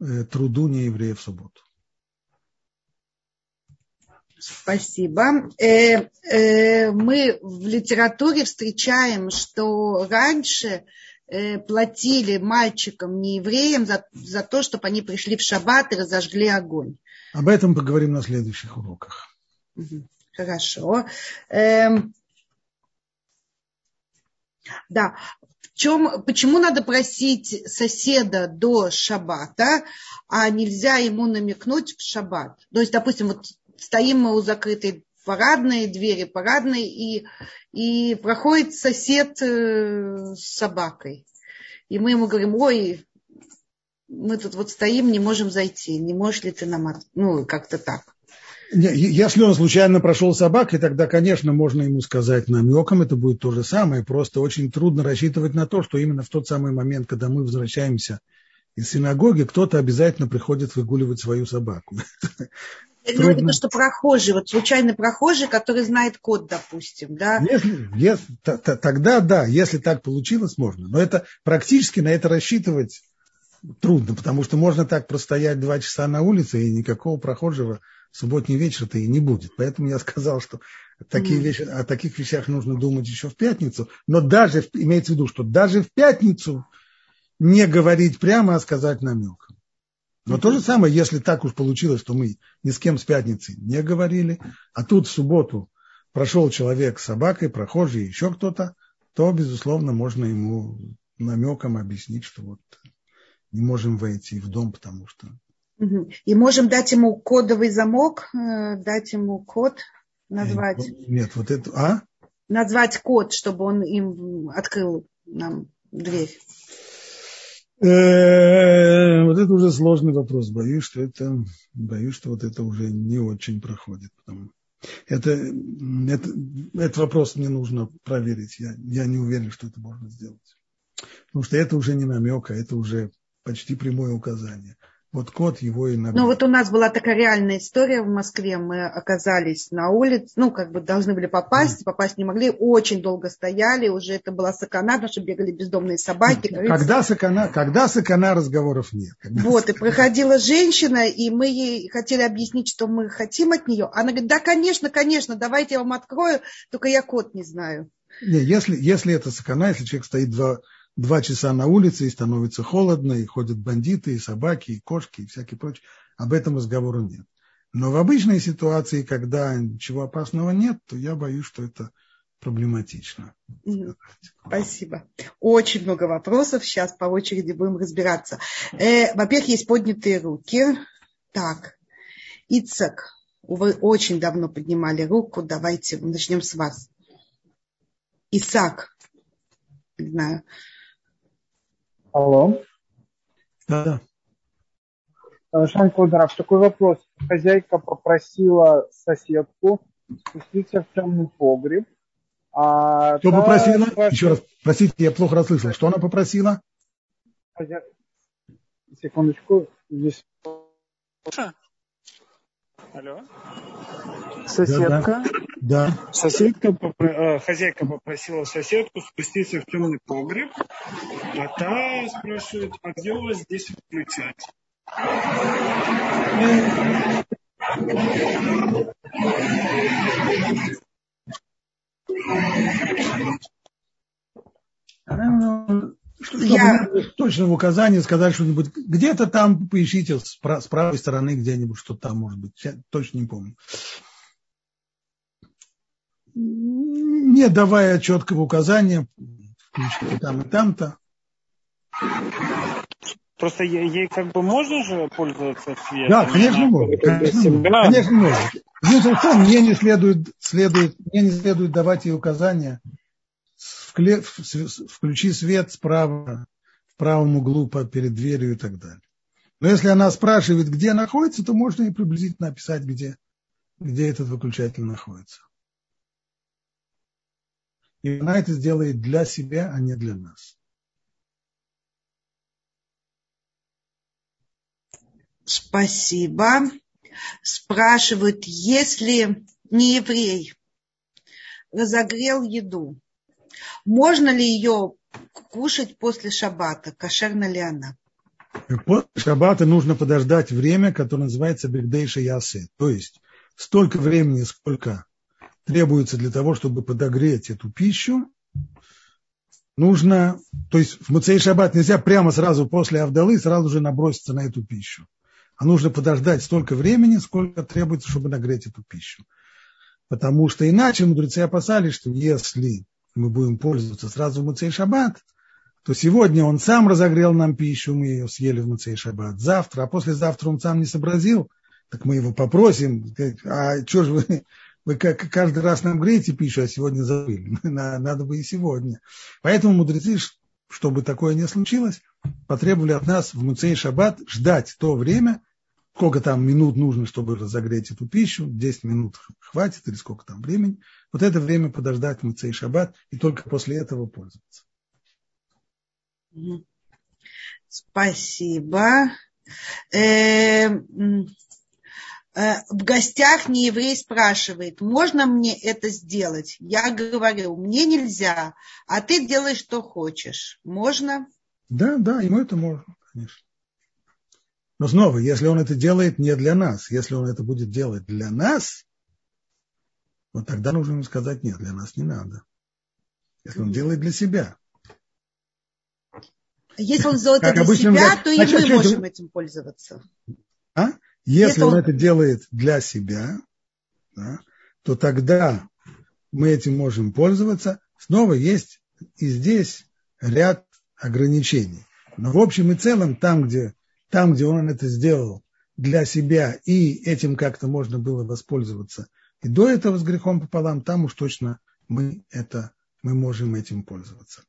э, труду нееврея в субботу. Спасибо. Э, э, мы в литературе встречаем, что раньше э, платили мальчикам, не евреям, за, за то, чтобы они пришли в шаббат и разожгли огонь. Об этом поговорим на следующих уроках. Хорошо. Эм, да. В чем, почему надо просить соседа до шаббата, а нельзя ему намекнуть в шаббат? То есть, допустим, вот стоим мы у закрытой парадной двери, парадной, и, и проходит сосед э, с собакой. И мы ему говорим, ой, мы тут вот стоим, не можем зайти, не можешь ли ты нам, ну, как-то так. Если он случайно прошел собакой, тогда, конечно, можно ему сказать намеком, это будет то же самое. Просто очень трудно рассчитывать на то, что именно в тот самый момент, когда мы возвращаемся из синагоги, кто-то обязательно приходит выгуливать свою собаку. Я имею в виду, что прохожий, вот случайный прохожий, который знает код, допустим, да? Если, если, тогда да, если так получилось, можно. Но это практически на это рассчитывать трудно, потому что можно так простоять два часа на улице, и никакого прохожего в субботний вечер-то и не будет. Поэтому я сказал, что такие mm. вещи, о таких вещах нужно думать еще в пятницу. Но даже, имеется в виду, что даже в пятницу не говорить прямо, а сказать намеком. Но то же самое, если так уж получилось, что мы ни с кем с пятницы не говорили, а тут в субботу прошел человек с собакой, прохожий, еще кто-то, то, безусловно, можно ему намеком объяснить, что вот не можем войти в дом, потому что... И можем дать ему кодовый замок, э, дать ему код, назвать... Нет, вот это... А? Назвать код, чтобы он им открыл нам дверь. Э, вот это уже сложный вопрос. Боюсь, что это, боюсь, что вот это уже не очень проходит. Это, это, этот вопрос мне нужно проверить. Я, я не уверен, что это можно сделать. Потому что это уже не намек, а это уже почти прямое указание. Вот кот его и набил. Ну вот у нас была такая реальная история в Москве. Мы оказались на улице, ну как бы должны были попасть, mm. попасть не могли, очень долго стояли, уже это была сакана, потому что бегали бездомные собаки. Когда сакана, когда сакана разговоров нет. Когда вот, сакана. и проходила женщина, и мы ей хотели объяснить, что мы хотим от нее. Она говорит, да, конечно, конечно, давайте я вам открою, только я код не знаю. Не, если, если это сакана, если человек стоит два, два часа на улице, и становится холодно, и ходят бандиты, и собаки, и кошки, и всякие прочие. Об этом разговора нет. Но в обычной ситуации, когда ничего опасного нет, то я боюсь, что это проблематично. Спасибо. Очень много вопросов. Сейчас по очереди будем разбираться. Э, во-первых, есть поднятые руки. Так, Ицак, вы очень давно поднимали руку. Давайте начнем с вас. Исаак. Не знаю. Алло. Да. Шан Кударов, такой вопрос. Хозяйка попросила соседку спуститься в темный погреб. А Что попросила? Спрашивает... Еще раз, простите, я плохо расслышал. Что она попросила? Хозя... Секундочку. Здесь... Алло. Соседка. Да. да. Соседка, э, хозяйка попросила соседку спуститься в темный погреб, а та спрашивает, а где у вас здесь включать? Чтобы я... точно в указании сказать что-нибудь. Где-то там поищите с, с правой стороны где-нибудь, что там может быть. Я точно не помню. Не давая четкого указания, включите там и там-то. Просто ей как бы можно же пользоваться светом? Да, конечно можно. Конечно, конечно можно. Смысл в том, мне не следует, следует, мне не следует давать ей указания включи свет справа, в правом углу перед дверью и так далее. Но если она спрашивает, где находится, то можно и приблизительно описать, где, где этот выключатель находится. И она это сделает для себя, а не для нас. Спасибо. Спрашивают, если не еврей разогрел еду, можно ли ее кушать после шаббата? Кошерна ли она? После шаббата нужно подождать время, которое называется бигдейша ясе. То есть столько времени, сколько требуется для того, чтобы подогреть эту пищу, нужно, то есть в Муцей Шаббат нельзя прямо сразу после Авдалы сразу же наброситься на эту пищу. А нужно подождать столько времени, сколько требуется, чтобы нагреть эту пищу. Потому что иначе мудрецы опасались, что если мы будем пользоваться сразу в Муцей Шаббат, то сегодня он сам разогрел нам пищу, мы ее съели в Муцей Шаббат. Завтра, а послезавтра он сам не сообразил, так мы его попросим, а что же вы, вы каждый раз нам греете пищу, а сегодня забыли. Надо бы и сегодня. Поэтому мудрецы, чтобы такое не случилось, потребовали от нас в Муцей Шаббат ждать то время, сколько там минут нужно, чтобы разогреть эту пищу, 10 минут хватит или сколько там времени, вот это время подождать Муцей Шаббат и только после этого пользоваться. Спасибо. Э, в гостях не еврей спрашивает, можно мне это сделать? Я говорю, мне нельзя, а ты делай, что хочешь. Можно? Да, да, ему это можно, конечно. Но снова, если он это делает не для нас, если он это будет делать для нас, вот тогда нужно ему сказать, нет, для нас не надо. Если он делает для себя. Если он делает это для себя, то и мы можем этим пользоваться. Если, Если он, он это делает для себя, да, то тогда мы этим можем пользоваться. Снова есть и здесь ряд ограничений. Но в общем и целом, там, где, там, где он это сделал для себя, и этим как-то можно было воспользоваться – и до этого с грехом пополам, там уж точно мы, это, мы можем этим пользоваться.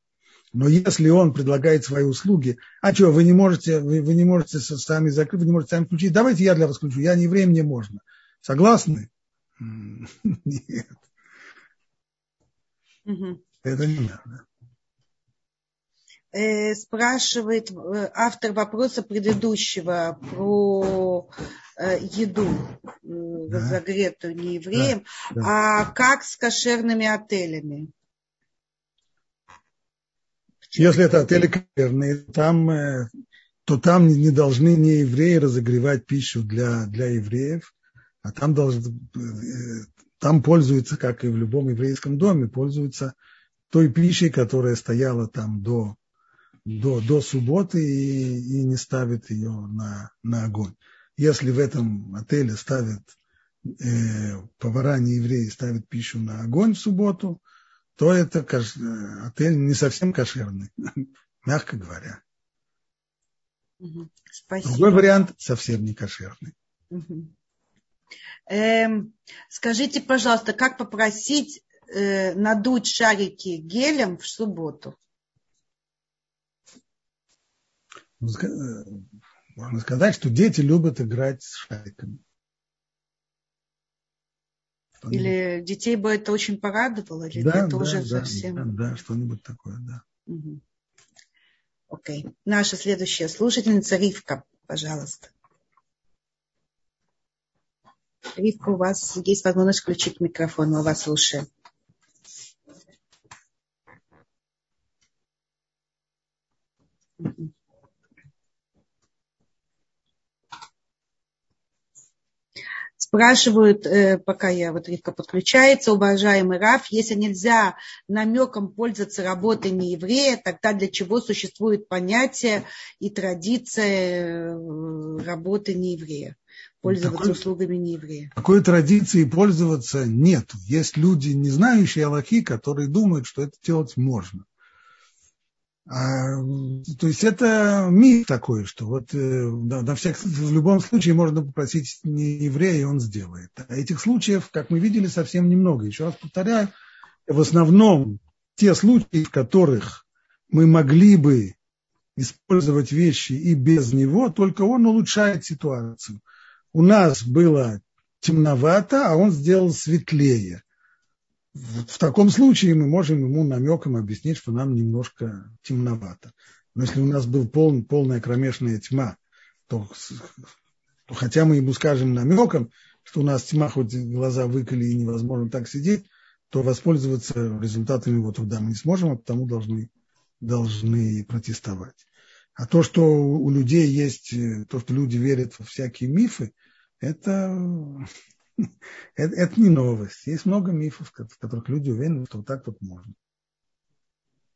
Но если он предлагает свои услуги, а что, вы не можете, вы, вы не можете сами закрыть, вы не можете сами включить, давайте я для вас включу, я не время, мне можно. Согласны? Нет. Это не надо. Э, спрашивает э, автор вопроса предыдущего про э, еду да. разогретую неевреем, да, да. а как с кошерными отелями? Если это отели кошерные, там, то там не должны не евреи разогревать пищу для, для евреев, а там, должны, там пользуются, как и в любом еврейском доме, пользуются той пищей, которая стояла там до до, до субботы и, и не ставит ее на, на огонь. Если в этом отеле ставят э, повара не евреи ставят пищу на огонь в субботу, то это каш... отель не совсем кошерный, мягко говоря. Спасибо. Другой вариант совсем не кошерный. Эм, скажите, пожалуйста, как попросить э, надуть шарики гелем в субботу? Ну, э, можно сказать, что дети любят играть с шариками. Или детей бы это очень порадовало, или да, это да, уже да, совсем... Да, да, что-нибудь такое, да. Угу. Окей. Наша следующая слушательница Ривка, пожалуйста. Ривка, у вас есть возможность включить микрофон, мы вас слушаем. Спрашивают, э, пока я вот Ривка подключается, уважаемый Раф, если нельзя намеком пользоваться работой нееврея, тогда для чего существует понятие и традиция э, работы нееврея? Пользоваться такой, услугами нееврея. Такой традиции пользоваться нет. Есть люди, не знающие Аллахи, которые думают, что это делать можно. А, то есть это миф такой, что вот э, да, на всех, в любом случае можно попросить не еврея, и он сделает. А этих случаев, как мы видели, совсем немного. Еще раз повторяю, в основном те случаи, в которых мы могли бы использовать вещи и без него, только он улучшает ситуацию. У нас было темновато, а он сделал светлее в таком случае мы можем ему намеком объяснить, что нам немножко темновато. Но если у нас был пол, полная кромешная тьма, то, то хотя мы ему скажем намеком, что у нас тьма, хоть глаза выколи и невозможно так сидеть, то воспользоваться результатами его труда мы не сможем, а потому должны, должны протестовать. А то, что у людей есть, то, что люди верят во всякие мифы, это это, это не новость. Есть много мифов, в которых люди уверены, что вот так вот можно.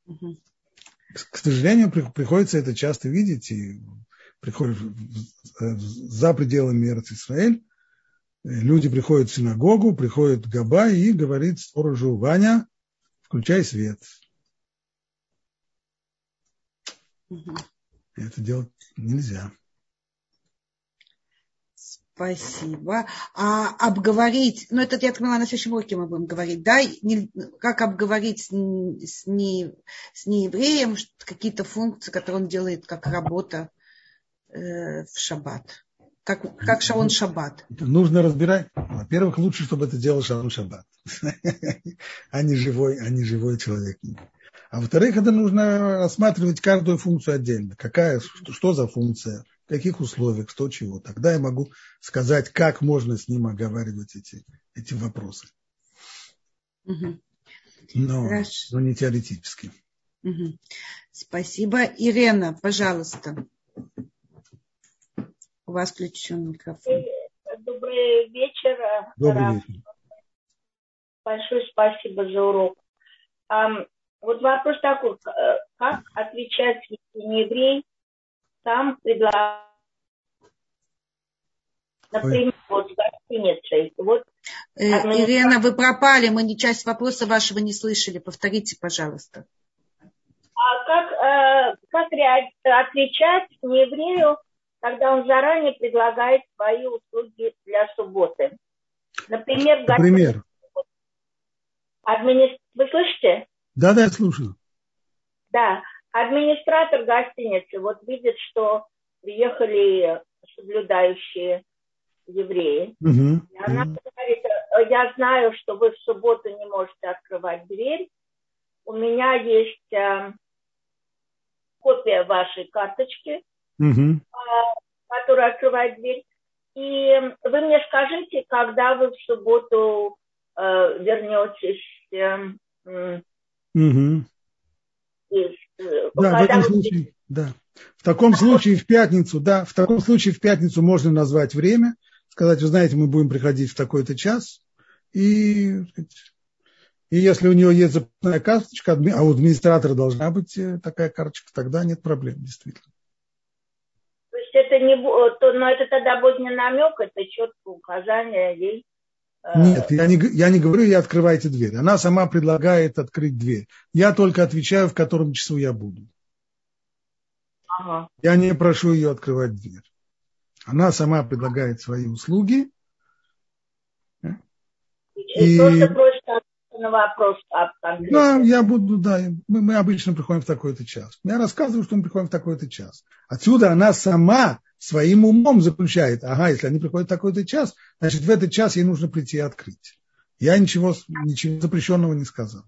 Угу. К сожалению, приходится это часто видеть, и приходят за пределами Эрц Исраэль, люди приходят в синагогу, приходит Габа и говорит сторожу, Ваня, включай свет. Угу. Это делать нельзя. Спасибо. А обговорить, ну это, я так понимаю, на следующем уроке мы будем говорить, да, не, как обговорить с, с, не, с неевреем какие-то функции, которые он делает как работа э, в шаббат. Как, как Шаон Шаббат. Нужно разбирать. Во-первых, лучше, чтобы это делал Шаон Шаббат, а не живой, а не живой человек. А во-вторых, это нужно рассматривать каждую функцию отдельно. Какая, что за функция, в каких условиях, что чего. Тогда я могу сказать, как можно с ним оговаривать эти, эти вопросы. Угу. Но, но не теоретически. Угу. Спасибо. Ирена, пожалуйста. У вас включен микрофон. Добрый вечер. Добрый вечер. Большое спасибо за урок. Вот вопрос такой, э, как отвечать, если не еврей сам предлагает, например, вот гостиницей. Вот, э, Ирина, вы пропали, мы не часть вопроса вашего не слышали. Повторите, пожалуйста. А как, э, как отвечать нееврею, когда он заранее предлагает свои услуги для субботы? Например, Например? Админи... Вы слышите? Да, да, я слушаю. Да, администратор гостиницы вот видит, что приехали соблюдающие евреи. Угу. И она говорит, я знаю, что вы в субботу не можете открывать дверь. У меня есть э, копия вашей карточки, угу. э, которая открывает дверь. И вы мне скажите, когда вы в субботу э, вернетесь э, Угу. Да, в этом случае, да. В таком случае в пятницу, да, в таком случае в пятницу можно назвать время, сказать, вы знаете, мы будем приходить в такой-то час, и И если у него есть запасная карточка, а у администратора должна быть э, такая карточка, тогда нет проблем, действительно. То есть это не, то, но это тогда будет не намек, это четкое указание ей. Э, нет, я не, я не говорю, я открывайте дверь. Она сама предлагает открыть дверь. Я только отвечаю, в котором часу я буду. Ага. Я не прошу ее открывать дверь. Она сама предлагает свои услуги. И, и... просто просит на вопрос Да, я буду, да, мы, мы обычно приходим в такой-то час. Я рассказываю, что мы приходим в такой-то час. Отсюда она сама своим умом заключает, ага, если они приходят в такой-то час, значит, в этот час ей нужно прийти и открыть. Я ничего, ничего запрещенного не сказал.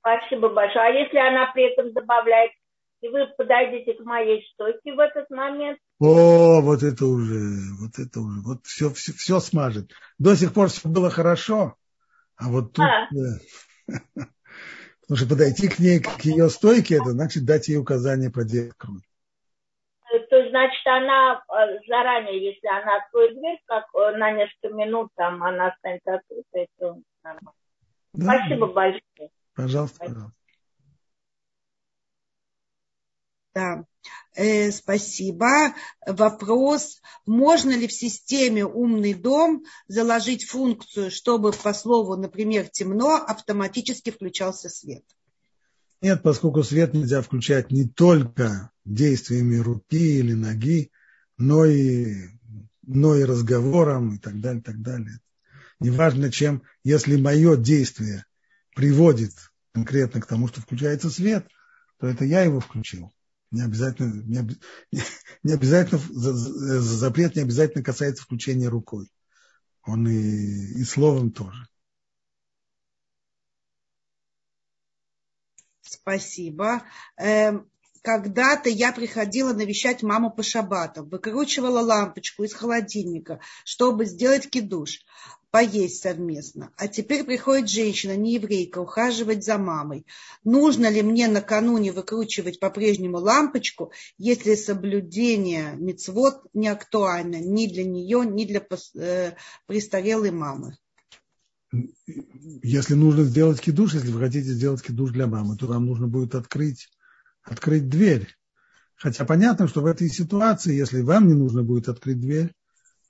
Спасибо большое. А если она при этом добавляет, и вы подойдете к моей стойке в этот момент? О, вот это уже, вот это уже, вот все, все, все смажет. До сих пор все было хорошо, а вот тут... А. Да. Потому что подойти к ней, к ее стойке, это значит дать ей указание проделать кровь. Э, то значит, она э, заранее, если она откроет дверь, как э, на несколько минут там она останется открытой, это нормально. Да. Спасибо большое. Пожалуйста, пожалуйста. Да. Э, спасибо. Вопрос, можно ли в системе «Умный дом» заложить функцию, чтобы по слову, например, темно, автоматически включался свет? Нет, поскольку свет нельзя включать не только действиями руки или ноги, но и, но и разговором и так далее, так далее. Неважно чем, если мое действие приводит конкретно к тому, что включается свет, то это я его включил. Не обязательно, не, не обязательно запрет не обязательно касается включения рукой. Он и, и словом тоже. Спасибо. Эм, когда-то я приходила навещать маму по шабатам, выкручивала лампочку из холодильника, чтобы сделать кидуш поесть совместно. А теперь приходит женщина, не еврейка, ухаживать за мамой. Нужно ли мне накануне выкручивать по-прежнему лампочку, если соблюдение мецвод не актуально ни для нее, ни для э, престарелой мамы? Если нужно сделать кидуш, если вы хотите сделать кидуш для мамы, то вам нужно будет открыть, открыть дверь. Хотя понятно, что в этой ситуации, если вам не нужно будет открыть дверь,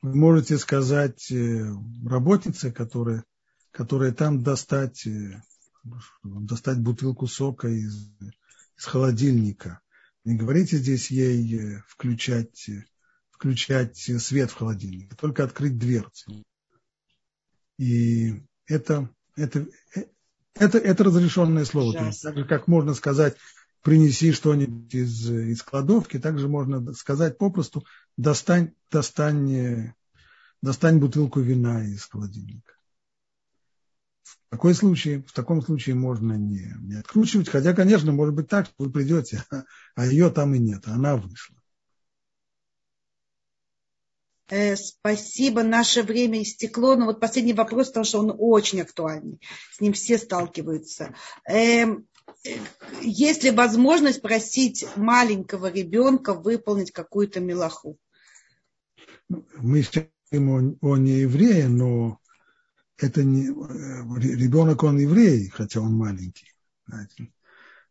вы можете сказать э, работнице, которая, которая там достать, э, достать бутылку сока из, из холодильника. Не говорите здесь ей э, включать, включать свет в холодильник, только открыть дверцу. И это, это, это, это разрешенное слово. То есть, так же, как можно сказать, принеси что-нибудь из, из кладовки, также можно сказать попросту, достань, достань, достань бутылку вина из холодильника. В такой случае, в таком случае можно не, не откручивать, хотя, конечно, может быть так, что вы придете, а ее там и нет, она вышла. Э, спасибо, наше время истекло. Но вот последний вопрос, потому что он очень актуальный. С ним все сталкиваются. Эм, есть ли возможность просить маленького ребенка выполнить какую-то мелаху? Мы говорим о, о нееврее, но это не ребенок, он еврей, хотя он маленький. Знаете.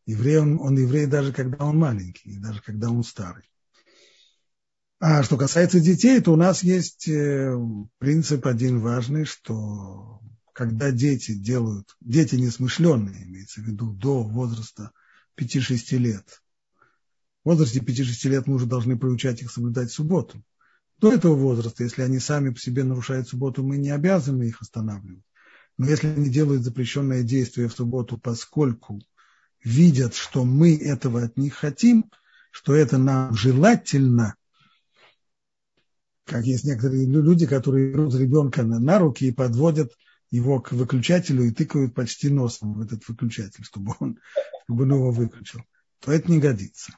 Еврей, он, он еврей даже когда он маленький, даже когда он старый. А что касается детей, то у нас есть э, принцип один важный, что когда дети делают, дети несмышленные, имеется в виду до возраста 5-6 лет, в возрасте 5-6 лет мы уже должны приучать их соблюдать субботу. До этого возраста, если они сами по себе нарушают субботу, мы не обязаны их останавливать. Но если они делают запрещенное действие в субботу, поскольку видят, что мы этого от них хотим, что это нам желательно, как есть некоторые люди, которые берут ребенка на руки и подводят его к выключателю и тыкают почти носом в этот выключатель, чтобы он, чтобы он его выключил, то это не годится.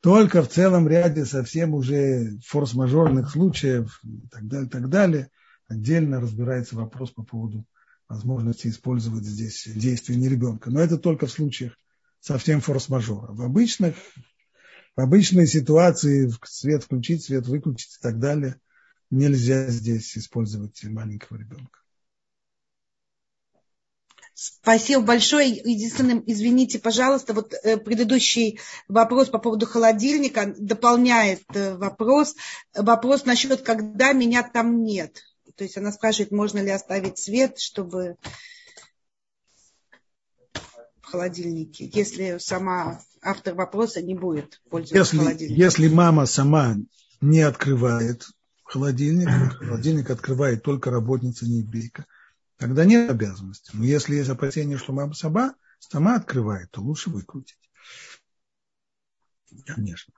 Только в целом ряде совсем уже форс-мажорных случаев и так далее, так далее, отдельно разбирается вопрос по поводу возможности использовать здесь действия не ребенка. Но это только в случаях совсем форс-мажора. В обычных, в обычной ситуации свет включить, свет выключить и так далее нельзя здесь использовать маленького ребенка. Спасибо большое. Единственным, извините, пожалуйста, вот э, предыдущий вопрос по поводу холодильника дополняет э, вопрос. Вопрос насчет, когда меня там нет. То есть она спрашивает, можно ли оставить свет, чтобы холодильнике, если сама автор вопроса не будет пользоваться если, холодильником. Если мама сама не открывает холодильник, холодильник открывает только работница не еврейка, тогда нет обязанности. Но если есть опасение, что мама сама, сама открывает, то лучше выкрутить. Конечно.